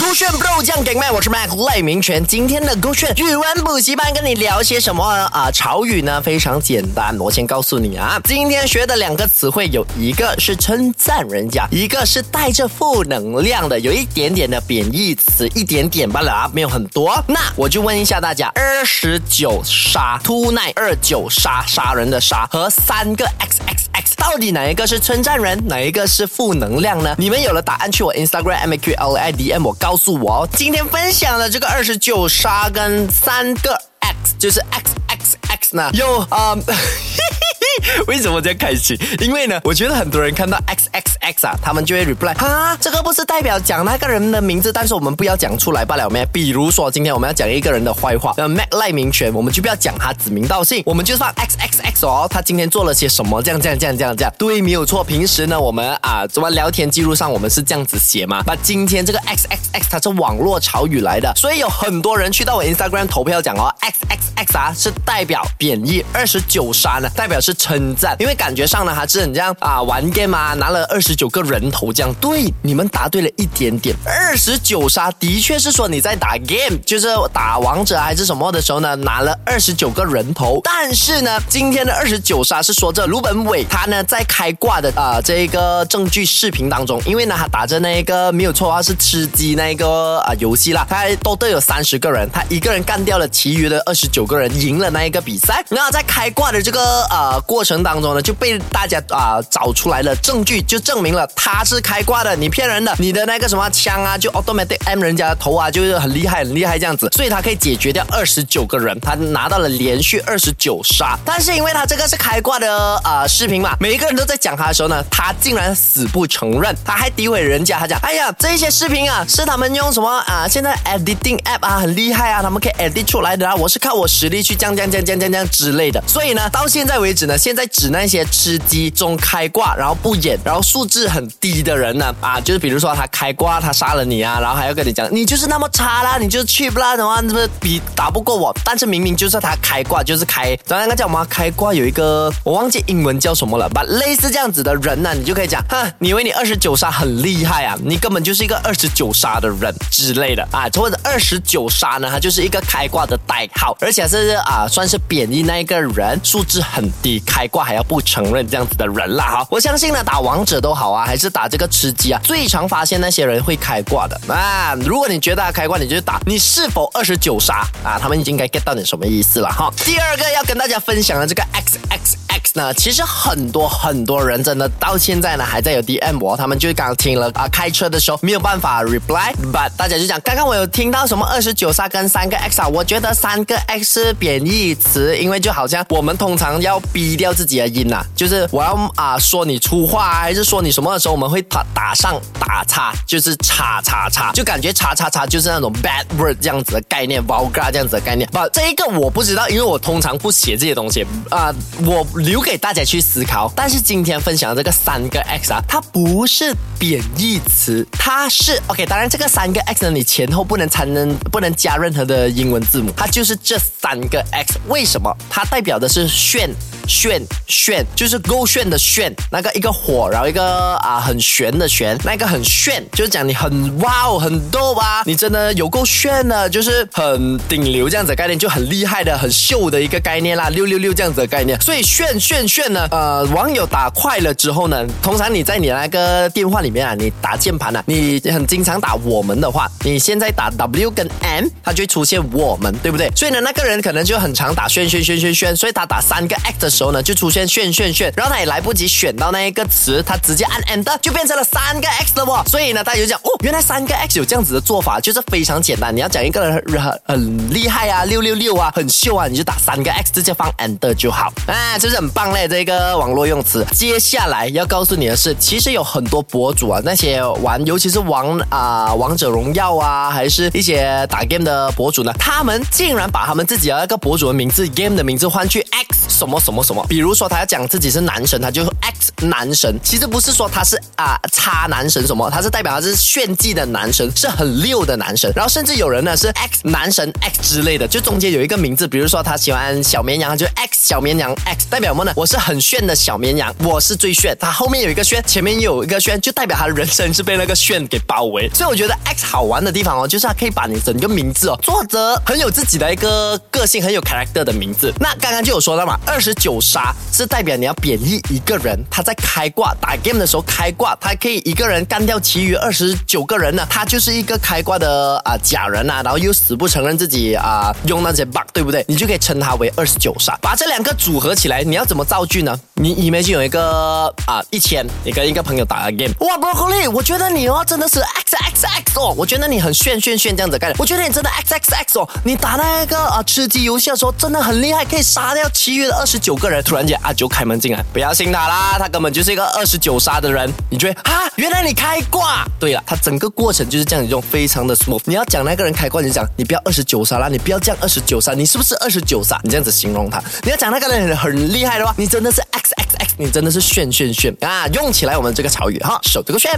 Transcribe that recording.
勾炫 bro 酱给麦，我是 Mac 赖明全。今天的勾炫语文补习班跟你聊些什么啊？潮语呢非常简单，我先告诉你啊，今天学的两个词汇有一个是称赞人家，一个是带着负能量的，有一点点的贬义词，一点点罢了啊，没有很多。那我就问一下大家，二十九杀，two nine 二九杀，杀人的杀和三个 x x，到底哪一个是称赞人，哪一个是负能量呢？你们有了答案，去我 Instagram m a q l i d m 我。告诉我哦，今天分享的这个二十九杀跟三个 x，就是 x x x 呢，有啊。为什么这样开心？因为呢，我觉得很多人看到 x x x 啊，他们就会 reply 啊，这个不是代表讲那个人的名字，但是我们不要讲出来罢了没？比如说今天我们要讲一个人的坏话，呃，Mac 赖明权，我们就不要讲他指名道姓，我们就放 x x x 哦，他今天做了些什么？这样这样这样这样这样，对，没有错。平时呢，我们啊，怎么聊天记录上我们是这样子写嘛？那今天这个 x x x 它是网络潮语来的，所以有很多人去到我 Instagram 投票讲哦，x x x 啊是代表贬义，二十九杀呢代表是称赞，因为感觉上呢还是很这样啊玩 game 啊拿了二十十九个人头这样。对，你们答对了一点点，二十九杀的确是说你在打 game，就是打王者还是什么的时候呢拿了二十九个人头。但是呢，今天的二十九杀是说这卢本伟他呢在开挂的啊这个证据视频当中，因为呢他打着那一个没有错话是吃鸡那一个啊游戏啦，他都都有三十个人，他一个人干掉了其余的二十九个人，赢了那一个比赛。那在开挂的这个呃。过程当中呢，就被大家啊找出来了证据，就证明了他是开挂的，你骗人的，你的那个什么枪啊，就 automatic M 人家的头啊，就是很厉害，很厉害这样子，所以他可以解决掉二十九个人，他拿到了连续二十九杀。但是因为他这个是开挂的啊视频嘛，每一个人都在讲他的时候呢，他竟然死不承认，他还诋毁人家，他讲，哎呀，这些视频啊是他们用什么啊，现在 editing app 啊很厉害啊，他们可以 edit 出来的啊，我是靠我实力去降降降降降降之类的。所以呢，到现在为止呢。现在指那些吃鸡中开挂，然后不演，然后素质质很低的人呢？啊，就是比如说他开挂，他杀了你啊，然后还要跟你讲，你就是那么差啦，你就是 cheap 啦，什么什么比打不过我。但是明明就是他开挂，就是开，咱那个叫什么？开挂有一个我忘记英文叫什么了，把类似这样子的人呢，你就可以讲，哼，你以为你二十九杀很厉害啊？你根本就是一个二十九杀的人之类的啊，或者二十九杀呢，他就是一个开挂的代号，而且是啊，算是贬义那一个人素质很低。开挂还要不承认这样子的人啦哈！我相信呢，打王者都好啊，还是打这个吃鸡啊，最常发现那些人会开挂的啊。如果你觉得他开挂，你就打你是否二十九杀啊？他们已经该 get 到你什么意思了哈。第二个要跟大家分享的这个 X X 呢，其实很多很多人真的到现在呢还在有 DM 我，他们就刚听了啊，开车的时候没有办法 reply，but 大家就讲，刚刚我有听到什么二十九杀跟三个 X 啊，我觉得三个 X 是贬义词，因为就好像我们通常要逼。掉自己的音呐，就是我要啊说你粗话，还是说你什么的时候，我们会打打上打叉，就是叉叉叉，就感觉叉叉叉就是那种 bad word 这样子的概念，vulgar 这样子的概念。不，这一个我不知道，因为我通常不写这些东西啊，我留给大家去思考。但是今天分享的这个三个 x 啊，它不是贬义词，它是 OK。当然，这个三个 x 呢，你前后不能掺能不能加任何的英文字母，它就是这三个 x。为什么？它代表的是炫炫。炫就是够炫的炫，那个一个火，然后一个啊很玄的玄，那个很炫，就是讲你很哇哦很逗吧，你真的有够炫的，就是很顶流这样子概念，就很厉害的，很秀的一个概念啦，六六六这样子的概念。所以炫炫炫呢，呃，网友打快了之后呢，通常你在你那个电话里面啊，你打键盘啊，你很经常打我们的话，你现在打 W 跟 M，它就会出现我们，对不对？所以呢，那个人可能就很常打炫炫炫炫炫，所以他打三个 X 的时候呢。就出现炫炫炫，然后他也来不及选到那一个词，他直接按 Enter 就变成了三个 X 了哦。所以呢，大家就讲哦，原来三个 X 有这样子的做法，就是非常简单。你要讲一个人很很厉害啊，六六六啊，很秀啊，你就打三个 X，直接放 Enter 就好。啊，就是很棒嘞？这个网络用词。接下来要告诉你的是，其实有很多博主啊，那些玩，尤其是王啊王者荣耀啊，还是一些打 game 的博主呢，他们竟然把他们自己的那个博主的名字、game 的名字换去 X。什么什么什么。比如说他要讲自己是男神，他就 X 男神。其实不是说他是啊差男神什么，他是代表他是炫技的男神，是很溜的男神。然后甚至有人呢是 X 男神 X 之类的，就中间有一个名字，比如说他喜欢小绵羊，就 X 小绵羊 X 代表什么呢？我是很炫的小绵羊，我是最炫。他后面有一个炫，前面又有一个炫，就代表他人生是被那个炫给包围。所以我觉得 X 好玩的地方哦，就是他可以把你整个名字哦做得很有自己的一个个性，很有 character 的名字。那刚刚就有说到嘛，二十九九杀是代表你要贬义一个人，他在开挂打 game 的时候开挂，他可以一个人干掉其余二十九个人呢，他就是一个开挂的啊假人啊，然后又死不承认自己啊用那些 bug，对不对？你就可以称他为二十九杀。把这两个组合起来，你要怎么造句呢？你里面就有一个啊一千，你跟一个朋友打个 game，哇，broccoli，我觉得你哦真的是 x x x 哦，我觉得你很炫炫炫这样子干，我觉得你真的 x x x 哦，你打那个啊吃鸡游戏的时候真的很厉害，可以杀掉其余的二十九个人。突然间阿九开门进来，不要信他啦，他根本就是一个二十九杀的人。你觉得啊，原来你开挂？对了，他整个过程就是这样子用，非常的 smooth。你要讲那个人开挂，你讲你不要二十九杀啦，你不要这样二十九杀，你是不是二十九杀？你这样子形容他。你要讲那个人很厉害的话，你真的是 x x x，你真的是炫炫炫啊！用起来我们这个潮语哈，手这个炫。